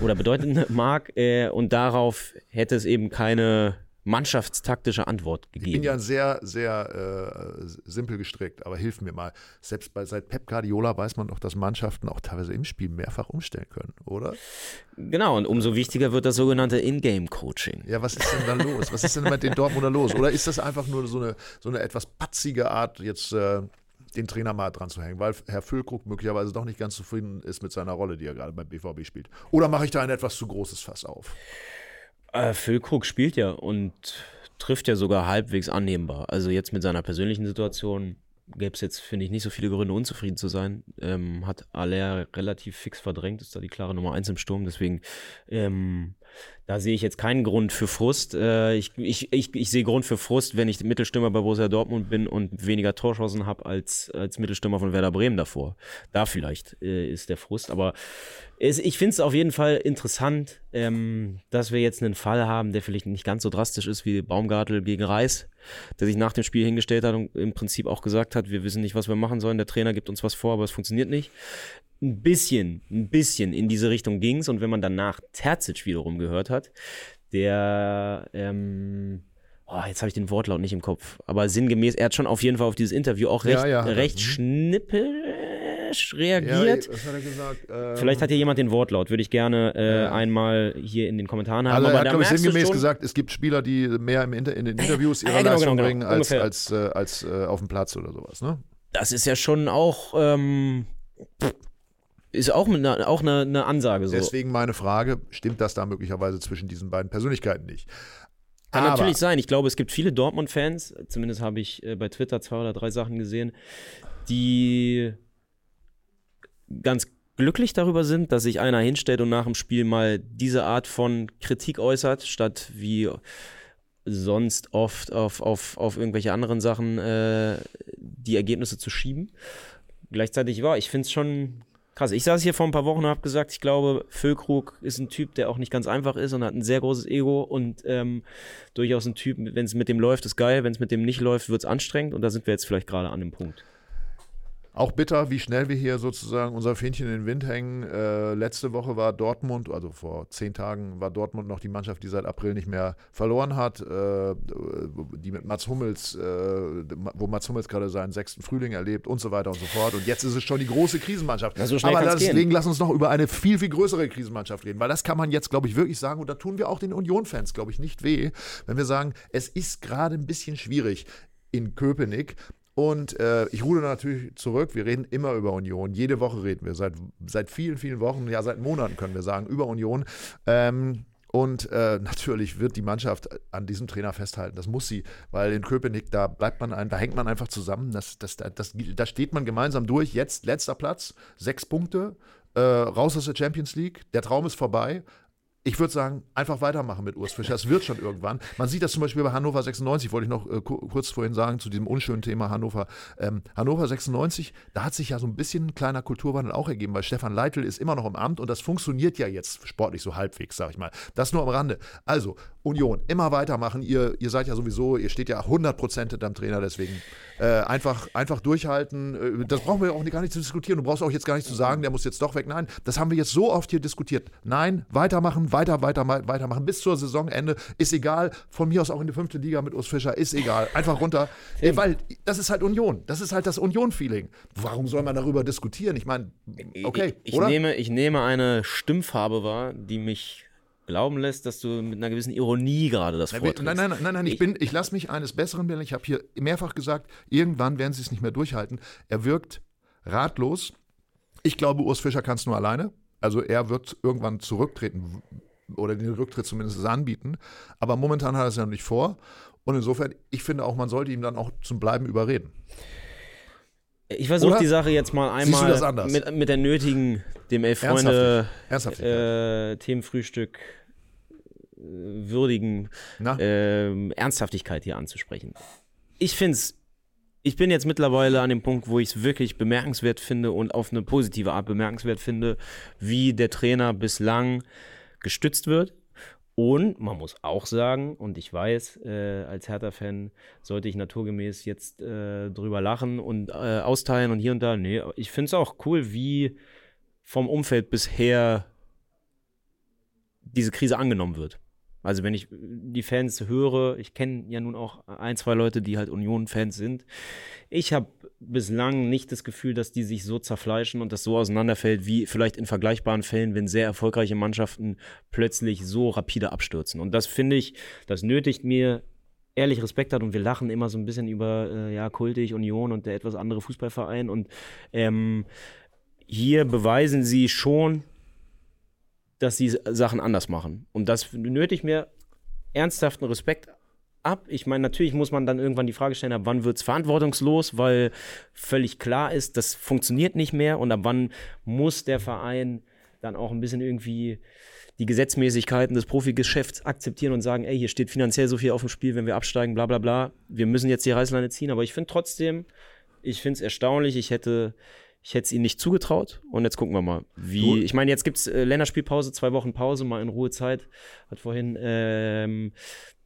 oder bedeuten mag. Äh, und darauf hätte es eben keine mannschaftstaktische Antwort gegeben. Ich bin ja sehr, sehr äh, simpel gestrickt, aber hilf mir mal. Selbst bei, seit Pep Guardiola weiß man doch, dass Mannschaften auch teilweise im Spiel mehrfach umstellen können, oder? Genau, und umso wichtiger wird das sogenannte In-Game-Coaching. Ja, was ist denn da los? Was ist denn mit den Dortmunder los? Oder ist das einfach nur so eine, so eine etwas patzige Art, jetzt äh, den Trainer mal dran zu hängen, weil Herr Füllkrug möglicherweise doch nicht ganz zufrieden ist mit seiner Rolle, die er gerade beim BVB spielt? Oder mache ich da ein etwas zu großes Fass auf? Äh, Füllkrug spielt ja und trifft ja sogar halbwegs annehmbar. Also jetzt mit seiner persönlichen Situation gäbe es jetzt, finde ich, nicht so viele Gründe, unzufrieden zu sein. Ähm, hat Aller relativ fix verdrängt, ist da die klare Nummer eins im Sturm. Deswegen ähm, da sehe ich jetzt keinen Grund für Frust. Äh, ich, ich, ich, ich sehe Grund für Frust, wenn ich Mittelstürmer bei Borussia Dortmund bin und weniger Torschancen habe als, als Mittelstürmer von Werder Bremen davor. Da vielleicht äh, ist der Frust. Aber es, ich finde es auf jeden Fall interessant, ähm, dass wir jetzt einen Fall haben, der vielleicht nicht ganz so drastisch ist wie Baumgartel gegen Reis, der sich nach dem Spiel hingestellt hat und im Prinzip auch gesagt hat, wir wissen nicht, was wir machen sollen. Der Trainer gibt uns was vor, aber es funktioniert nicht ein bisschen, ein bisschen in diese Richtung ging es. Und wenn man danach Terzic wiederum gehört hat, der, ähm, oh, jetzt habe ich den Wortlaut nicht im Kopf, aber sinngemäß, er hat schon auf jeden Fall auf dieses Interview auch recht, ja, ja, recht schnippelsch reagiert. Ja, was hat er gesagt? Ähm, Vielleicht hat hier jemand den Wortlaut, würde ich gerne äh, einmal hier in den Kommentaren haben. Also er hat, glaube ich, sinngemäß gesagt, es gibt Spieler, die mehr im Inter in den Interviews ihre genau, Leistung genau, genau, bringen als, als, äh, als äh, auf dem Platz oder sowas, ne? Das ist ja schon auch ähm, ist auch, eine, auch eine, eine Ansage so. Deswegen meine Frage, stimmt das da möglicherweise zwischen diesen beiden Persönlichkeiten nicht? Kann Aber natürlich sein. Ich glaube, es gibt viele Dortmund-Fans, zumindest habe ich äh, bei Twitter zwei oder drei Sachen gesehen, die ganz glücklich darüber sind, dass sich einer hinstellt und nach dem Spiel mal diese Art von Kritik äußert, statt wie sonst oft auf, auf, auf irgendwelche anderen Sachen äh, die Ergebnisse zu schieben. Gleichzeitig war, ich finde es schon krass. Ich saß hier vor ein paar Wochen und habe gesagt, ich glaube, Füllkrug ist ein Typ, der auch nicht ganz einfach ist und hat ein sehr großes Ego und ähm, durchaus ein Typ, wenn es mit dem läuft, ist geil, wenn es mit dem nicht läuft, wird es anstrengend und da sind wir jetzt vielleicht gerade an dem Punkt. Auch bitter, wie schnell wir hier sozusagen unser Fähnchen in den Wind hängen. Äh, letzte Woche war Dortmund, also vor zehn Tagen war Dortmund noch die Mannschaft, die seit April nicht mehr verloren hat, äh, die mit Mats Hummels, äh, wo Mats Hummels gerade seinen sechsten Frühling erlebt und so weiter und so fort. Und jetzt ist es schon die große Krisenmannschaft. Ja, so Aber deswegen lass uns noch über eine viel, viel größere Krisenmannschaft reden, weil das kann man jetzt, glaube ich, wirklich sagen und da tun wir auch den Union-Fans, glaube ich, nicht weh, wenn wir sagen, es ist gerade ein bisschen schwierig in Köpenick. Und äh, ich rude natürlich zurück. Wir reden immer über Union. Jede Woche reden wir. Seit, seit vielen, vielen Wochen, ja, seit Monaten können wir sagen, über Union. Ähm, und äh, natürlich wird die Mannschaft an diesem Trainer festhalten. Das muss sie, weil in Köpenick, da bleibt man ein, da hängt man einfach zusammen. Das, das, das, da steht man gemeinsam durch. Jetzt letzter Platz, sechs Punkte, äh, raus aus der Champions League. Der Traum ist vorbei ich würde sagen, einfach weitermachen mit Urs Fischer. Es wird schon irgendwann. Man sieht das zum Beispiel bei Hannover 96, wollte ich noch äh, kurz vorhin sagen, zu diesem unschönen Thema Hannover. Ähm, Hannover 96, da hat sich ja so ein bisschen ein kleiner Kulturwandel auch ergeben, weil Stefan Leitl ist immer noch im Amt und das funktioniert ja jetzt sportlich so halbwegs, sag ich mal. Das nur am Rande. Also, Union, immer weitermachen. Ihr, ihr seid ja sowieso, ihr steht ja 100% hinterm Trainer, deswegen äh, einfach, einfach durchhalten. Äh, das brauchen wir auch gar nicht zu diskutieren. Du brauchst auch jetzt gar nicht zu sagen, der muss jetzt doch weg. Nein, das haben wir jetzt so oft hier diskutiert. Nein, weitermachen, weiter, weiter, weitermachen bis zur Saisonende. Ist egal. Von mir aus auch in die fünfte Liga mit Urs Fischer. Ist egal. Einfach runter. Äh, weil das ist halt Union. Das ist halt das Union-Feeling. Warum soll man darüber diskutieren? Ich meine, okay. Ich, ich, Nehme, ich nehme eine Stimmfarbe wahr, die mich glauben lässt, dass du mit einer gewissen Ironie gerade das vorträgst. Nein, nein, nein, nein, nein ich, ich, ich lasse mich eines Besseren bilden. Ich habe hier mehrfach gesagt, irgendwann werden sie es nicht mehr durchhalten. Er wirkt ratlos. Ich glaube, Urs Fischer kann es nur alleine. Also er wird irgendwann zurücktreten oder den Rücktritt zumindest anbieten. Aber momentan hat er es ja noch nicht vor. Und insofern, ich finde auch, man sollte ihm dann auch zum Bleiben überreden. Ich versuche die Sache jetzt mal einmal mit, mit der nötigen, dem Elf Freunde äh, Themenfrühstück äh, würdigen äh, Ernsthaftigkeit hier anzusprechen. Ich finde es, ich bin jetzt mittlerweile an dem Punkt, wo ich es wirklich bemerkenswert finde und auf eine positive Art bemerkenswert finde, wie der Trainer bislang gestützt wird und man muss auch sagen, und ich weiß, äh, als Hertha-Fan sollte ich naturgemäß jetzt äh, drüber lachen und äh, austeilen und hier und da. Nee, ich finde es auch cool, wie vom Umfeld bisher diese Krise angenommen wird. Also wenn ich die Fans höre, ich kenne ja nun auch ein, zwei Leute, die halt Union-Fans sind. Ich habe bislang nicht das Gefühl, dass die sich so zerfleischen und das so auseinanderfällt, wie vielleicht in vergleichbaren Fällen, wenn sehr erfolgreiche Mannschaften plötzlich so rapide abstürzen. Und das finde ich, das nötigt mir ehrlich Respekt hat und wir lachen immer so ein bisschen über äh, ja kultig Union und der etwas andere Fußballverein und ähm, hier beweisen sie schon, dass sie Sachen anders machen. Und das nötigt mir ernsthaften Respekt ab. Ich meine, natürlich muss man dann irgendwann die Frage stellen, ab wann wird es verantwortungslos, weil völlig klar ist, das funktioniert nicht mehr und ab wann muss der Verein dann auch ein bisschen irgendwie die Gesetzmäßigkeiten des Profigeschäfts akzeptieren und sagen, ey, hier steht finanziell so viel auf dem Spiel, wenn wir absteigen, bla bla bla. Wir müssen jetzt die Reißleine ziehen. Aber ich finde trotzdem, ich finde es erstaunlich. Ich hätte ich hätte es ihnen nicht zugetraut. Und jetzt gucken wir mal, wie. Du? Ich meine, jetzt gibt es äh, Länderspielpause, zwei Wochen Pause, mal in Ruhe Zeit. Hat vorhin ähm,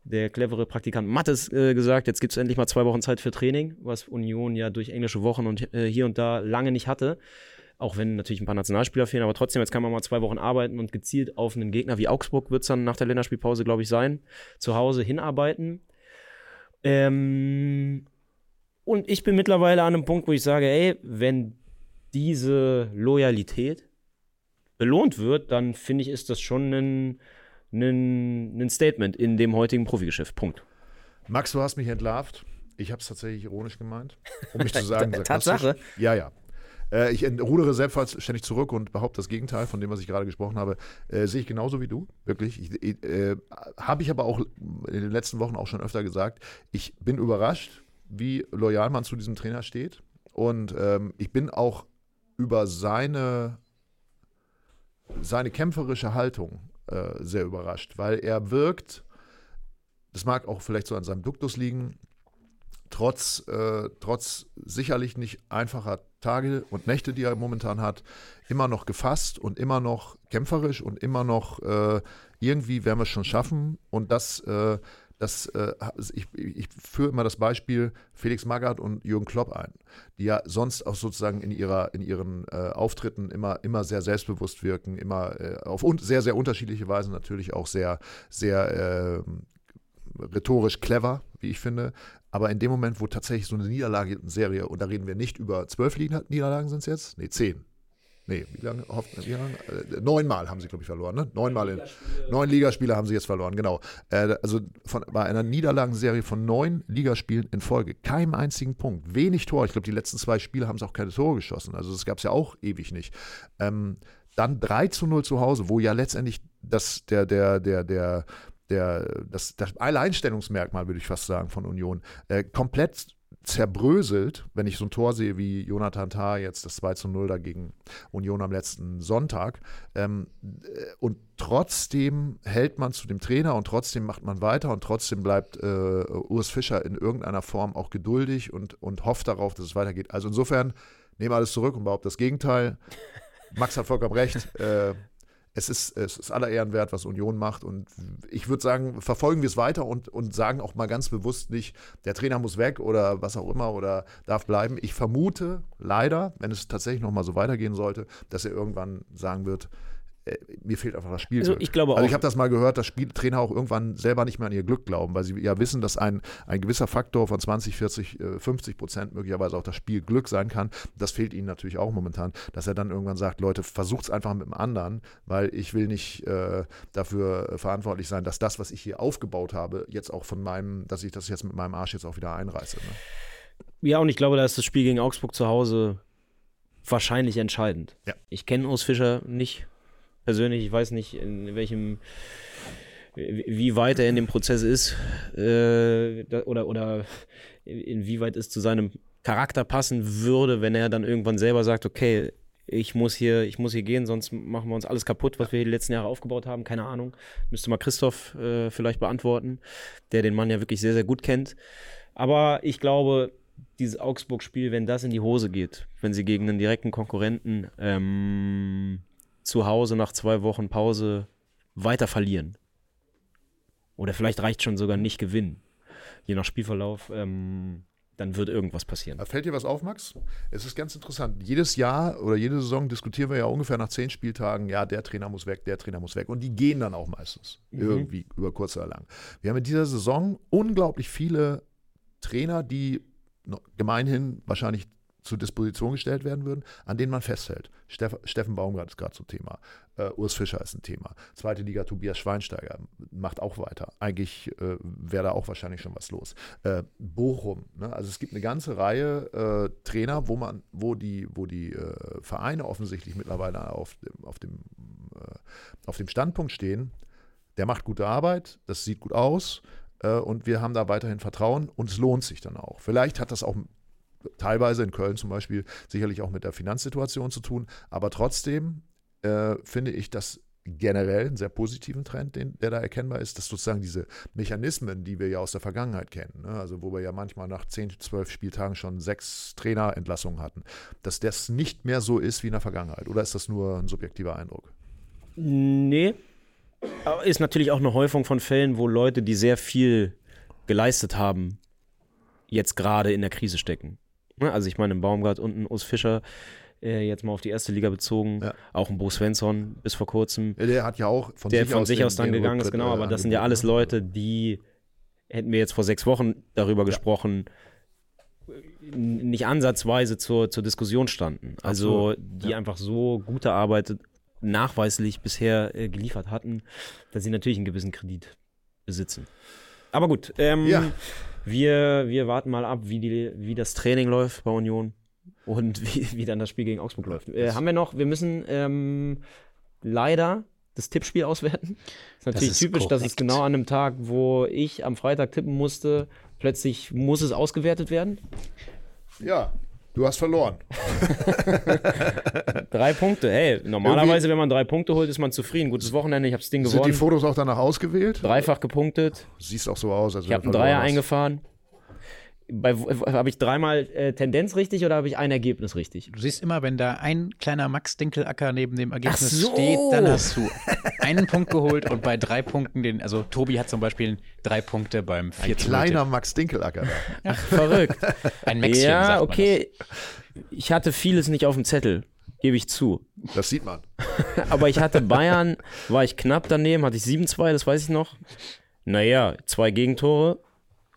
der clevere Praktikant Mattes äh, gesagt, jetzt gibt es endlich mal zwei Wochen Zeit für Training, was Union ja durch englische Wochen und äh, hier und da lange nicht hatte. Auch wenn natürlich ein paar Nationalspieler fehlen, aber trotzdem, jetzt kann man mal zwei Wochen arbeiten und gezielt auf einen Gegner wie Augsburg wird es dann nach der Länderspielpause, glaube ich, sein, zu Hause hinarbeiten. Ähm, und ich bin mittlerweile an einem Punkt, wo ich sage, ey, wenn diese Loyalität belohnt wird, dann finde ich, ist das schon ein, ein, ein Statement in dem heutigen Profigeschäft. Punkt. Max, du hast mich entlarvt. Ich habe es tatsächlich ironisch gemeint, um mich zu sagen. Tatsache. Ja, ja. Äh, ich rudere selbstverständlich zurück und behaupte das Gegenteil von dem, was ich gerade gesprochen habe. Äh, sehe ich genauso wie du, wirklich. Äh, habe ich aber auch in den letzten Wochen auch schon öfter gesagt. Ich bin überrascht, wie loyal man zu diesem Trainer steht. Und ähm, ich bin auch über seine, seine kämpferische Haltung äh, sehr überrascht, weil er wirkt, das mag auch vielleicht so an seinem Duktus liegen, trotz, äh, trotz sicherlich nicht einfacher Tage und Nächte, die er momentan hat, immer noch gefasst und immer noch kämpferisch und immer noch äh, irgendwie werden wir es schon schaffen. Und das, äh, dass äh, ich, ich führe immer das Beispiel Felix Magath und Jürgen Klopp ein, die ja sonst auch sozusagen in ihrer in ihren äh, Auftritten immer immer sehr selbstbewusst wirken, immer äh, auf un sehr sehr unterschiedliche Weise natürlich auch sehr sehr ähm, rhetorisch clever, wie ich finde. Aber in dem Moment, wo tatsächlich so eine Niederlagenserie, und da reden wir nicht über zwölf Niederlagen sind es jetzt? Nee, zehn. Nee, wie lange? Wie lange? Äh, neunmal haben sie, glaube ich, verloren. Ne? Neunmal in, neun Ligaspiele haben sie jetzt verloren, genau. Äh, also von, bei einer Niederlagenserie von neun Ligaspielen in Folge, keinem einzigen Punkt, wenig Tor. Ich glaube, die letzten zwei Spiele haben sie auch keine Tore geschossen. Also das gab es ja auch ewig nicht. Ähm, dann 3 zu 0 zu Hause, wo ja letztendlich das, der, der, der, der, der, das, das Alleinstellungsmerkmal, würde ich fast sagen, von Union, äh, komplett zerbröselt, wenn ich so ein Tor sehe wie Jonathan Tah jetzt das 2 zu 0 dagegen Union am letzten Sonntag. Ähm, äh, und trotzdem hält man zu dem Trainer und trotzdem macht man weiter und trotzdem bleibt äh, Urs Fischer in irgendeiner Form auch geduldig und, und hofft darauf, dass es weitergeht. Also insofern nehme alles zurück und behaupte das Gegenteil. Max hat vollkommen recht. Äh, es ist, es ist aller Ehren wert, was Union macht. Und ich würde sagen, verfolgen wir es weiter und, und sagen auch mal ganz bewusst nicht, der Trainer muss weg oder was auch immer oder darf bleiben. Ich vermute leider, wenn es tatsächlich nochmal so weitergehen sollte, dass er irgendwann sagen wird, mir fehlt einfach das Spiel. Also ich glaube also ich habe das mal gehört, dass Spiel, Trainer auch irgendwann selber nicht mehr an ihr Glück glauben, weil sie ja wissen, dass ein, ein gewisser Faktor von 20, 40, 50 Prozent möglicherweise auch das Spiel Glück sein kann. Das fehlt ihnen natürlich auch momentan, dass er dann irgendwann sagt, Leute, versucht es einfach mit dem anderen, weil ich will nicht äh, dafür verantwortlich sein, dass das, was ich hier aufgebaut habe, jetzt auch von meinem, dass ich das jetzt mit meinem Arsch jetzt auch wieder einreiße. Ne? Ja, und ich glaube, da ist das Spiel gegen Augsburg zu Hause wahrscheinlich entscheidend. Ja. Ich kenne Urs Fischer nicht persönlich, ich weiß nicht, in welchem, wie weit er in dem Prozess ist äh, oder, oder inwieweit es zu seinem Charakter passen würde, wenn er dann irgendwann selber sagt, okay, ich muss hier, ich muss hier gehen, sonst machen wir uns alles kaputt, was wir hier die letzten Jahre aufgebaut haben. Keine Ahnung. Müsste mal Christoph äh, vielleicht beantworten, der den Mann ja wirklich sehr, sehr gut kennt. Aber ich glaube, dieses Augsburg-Spiel, wenn das in die Hose geht, wenn sie gegen einen direkten Konkurrenten ähm, zu Hause nach zwei Wochen Pause weiter verlieren. Oder vielleicht reicht schon sogar nicht gewinnen. Je nach Spielverlauf, ähm, dann wird irgendwas passieren. Fällt dir was auf, Max? Es ist ganz interessant. Jedes Jahr oder jede Saison diskutieren wir ja ungefähr nach zehn Spieltagen, ja, der Trainer muss weg, der Trainer muss weg. Und die gehen dann auch meistens. Mhm. Irgendwie über kurz oder lang. Wir haben in dieser Saison unglaublich viele Trainer, die gemeinhin wahrscheinlich zur Disposition gestellt werden würden, an denen man festhält. Steff, Steffen Baumgart ist gerade zum Thema. Uh, Urs Fischer ist ein Thema. Zweite Liga Tobias Schweinsteiger macht auch weiter. Eigentlich äh, wäre da auch wahrscheinlich schon was los. Äh, Bochum, ne? also es gibt eine ganze Reihe äh, Trainer, wo man, wo die, wo die äh, Vereine offensichtlich mittlerweile auf dem, auf dem, äh, auf dem Standpunkt stehen, der macht gute Arbeit, das sieht gut aus äh, und wir haben da weiterhin Vertrauen und es lohnt sich dann auch. Vielleicht hat das auch teilweise in Köln zum Beispiel sicherlich auch mit der Finanzsituation zu tun. Aber trotzdem äh, finde ich das generell einen sehr positiven Trend, den, der da erkennbar ist, dass sozusagen diese Mechanismen, die wir ja aus der Vergangenheit kennen, ne, also wo wir ja manchmal nach 10, 12 Spieltagen schon sechs Trainerentlassungen hatten, dass das nicht mehr so ist wie in der Vergangenheit. Oder ist das nur ein subjektiver Eindruck? Nee. Ist natürlich auch eine Häufung von Fällen, wo Leute, die sehr viel geleistet haben, jetzt gerade in der Krise stecken. Ne? Also ich meine, Baumgart und ein Urs Fischer, äh, jetzt mal auf die erste Liga bezogen, ja. auch ein Bo Svensson bis vor kurzem. Ja, der hat ja auch von der sich von aus sich aus dann gegangen ist, genau, aber das sind ja alles ne? Leute, die hätten wir jetzt vor sechs Wochen darüber ja. gesprochen, nicht ansatzweise zur, zur Diskussion standen. Also Absolut. die einfach so gute Arbeit nachweislich bisher äh, geliefert hatten, dass sie natürlich einen gewissen Kredit besitzen. Aber gut, ähm, ja. Wir, wir warten mal ab, wie, die, wie das Training läuft bei Union und wie, wie dann das Spiel gegen Augsburg läuft. Äh, haben wir noch, wir müssen ähm, leider das Tippspiel auswerten. Ist natürlich das ist typisch, korrekt. dass es genau an einem Tag, wo ich am Freitag tippen musste, plötzlich muss es ausgewertet werden. Ja, Du hast verloren. drei Punkte. Hey, normalerweise, Irgendwie, wenn man drei Punkte holt, ist man zufrieden. Gutes Wochenende, ich habe das Ding gewonnen. Sind die Fotos auch danach ausgewählt? Dreifach gepunktet. Siehst auch so aus. Als ich habe einen Dreier eingefahren. Habe ich dreimal äh, Tendenz richtig oder habe ich ein Ergebnis richtig? Du siehst immer, wenn da ein kleiner Max Dinkelacker neben dem Ergebnis so. steht, dann hast du einen Punkt geholt und bei drei Punkten den, also Tobi hat zum Beispiel drei Punkte beim 4 Ein kleiner Max Dinkelacker. Ach, verrückt. Ein Mäxchen, ja, sagt man okay. Ich hatte vieles nicht auf dem Zettel, gebe ich zu. Das sieht man. Aber ich hatte Bayern, war ich knapp daneben, hatte ich 7-2, das weiß ich noch. Naja, zwei Gegentore,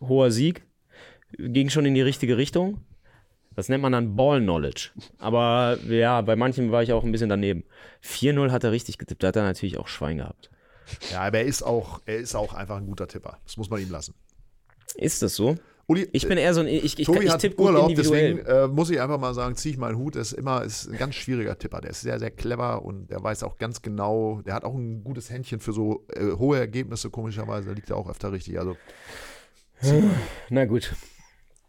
hoher Sieg, ging schon in die richtige Richtung. Das nennt man dann Ball Knowledge. Aber ja, bei manchen war ich auch ein bisschen daneben. 4-0 hat er richtig getippt, da hat er natürlich auch Schwein gehabt. Ja, aber er ist auch, er ist auch einfach ein guter Tipper. Das muss man ihm lassen. Ist das so? Uli, Ich bin eher so ein, ich, ich, Tobi ich tippe gut Urlaub, deswegen äh, muss ich einfach mal sagen, ziehe ich meinen Hut. Er ist immer ist ein ganz schwieriger Tipper. Der ist sehr, sehr clever und der weiß auch ganz genau, der hat auch ein gutes Händchen für so äh, hohe Ergebnisse, komischerweise. liegt er auch öfter richtig. Also, Na gut.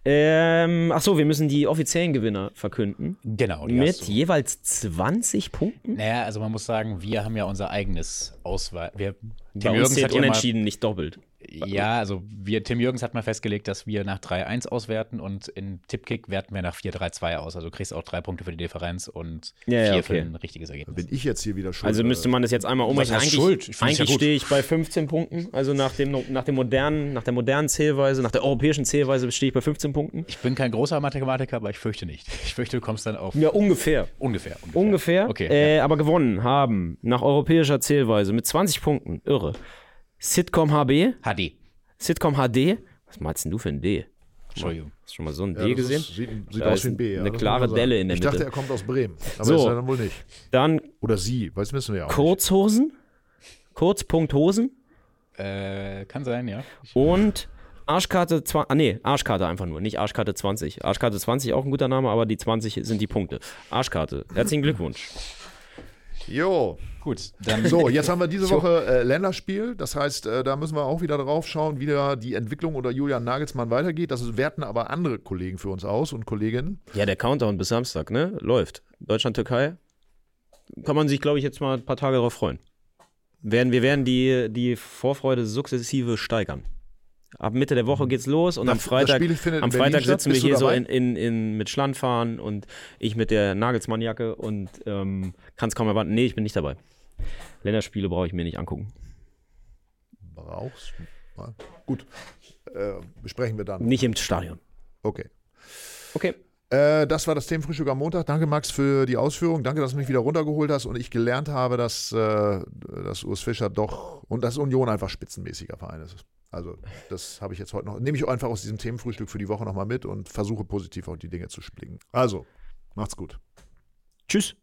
Ähm, ach so, wir müssen die offiziellen Gewinner verkünden. Genau, die Mit jeweils 20 Punkten. Naja, also man muss sagen, wir haben ja unser eigenes Auswahl. Wir, Bei Tim uns zählt hat ja mal, unentschieden nicht doppelt. Ja, also wir, Tim Jürgens hat mal festgelegt, dass wir nach 3-1 auswerten und in Tippkick werten wir nach 4-3-2 aus. Also du kriegst auch drei Punkte für die Differenz und Ja, ja, vier für okay. ein richtiges Ergebnis. bin ich jetzt hier wieder schuld. Also müsste man das jetzt einmal umrechnen. Eigentlich, Schuld? Ich ja eigentlich gut. stehe ich bei 15 Punkten. Also nach, dem, nach, dem modernen, nach der modernen Zählweise, nach der europäischen Zählweise stehe ich bei 15 Punkten. Ich bin kein großer Mathematiker, aber ich fürchte nicht. Ich fürchte, du kommst dann auf Ja, ungefähr. ungefähr. Ungefähr. Ungefähr. Okay. äh, ja. Aber gewonnen haben nach europäischer Zählweise mit 20 Punkten. Irre. Sitcom HB, HD. Sitcom HD. Was meinst denn du für ein D? Entschuldigung. Hast du schon mal so ein Ja, D gesehen? Ist, sieht sieht aus wie ein B. Ja, eine klare. Delle in der Ich dachte, Mitte. er kommt aus Bremen. Aber So. ist er dann wohl nicht. Dann Oder sie, das wissen wir ja auch. Kurzhosen. Kurzpunkthosen. Äh, kann sein, ja. Und Arschkarte 20, ah nee, Arschkarte einfach nur, nicht Arschkarte 20. Arschkarte 20 auch ein guter Name, aber die 20 sind die Punkte. Arschkarte. Herzlichen Glückwunsch. Jo. Gut, dann So, jetzt haben wir diese Woche äh, Länderspiel. Das heißt, äh, da müssen wir auch wieder drauf schauen, wie da die Entwicklung unter Julian Nagelsmann weitergeht. Das werten aber andere Kollegen für uns aus und Kolleginnen. Ja, der Countdown bis Samstag, ne? Läuft. Deutschland, Türkei. Kann man sich, glaube ich, jetzt mal ein paar Tage darauf freuen. Werden, wir werden die, die Vorfreude sukzessive steigern. Ab Mitte der Woche geht's los und am Das- das Freitag, am Freitag sitzen wir du hier so in, in, in, mit Schland fahren und ich mit der Nagelsmann-Jacke und ähm, kann es kaum erwarten. Nee, ich bin nicht dabei. Länderspiele brauche ich mir nicht angucken. Brauchst mal. Gut. Äh, besprechen wir dann. Nicht im Stadion. Okay. Okay. Äh, das war das Themenfrühstück am Montag. Danke, Max, für die Ausführung. Danke, dass du mich wieder runtergeholt hast und ich gelernt habe, dass, äh, dass Urs Fischer doch und dass Union einfach spitzenmäßiger Verein ist. Also, das habe ich jetzt heute noch. Nehme ich einfach aus diesem Themenfrühstück für die Woche nochmal mit und versuche positiv auf die Dinge zu blicken. Also, macht's gut. Tschüss.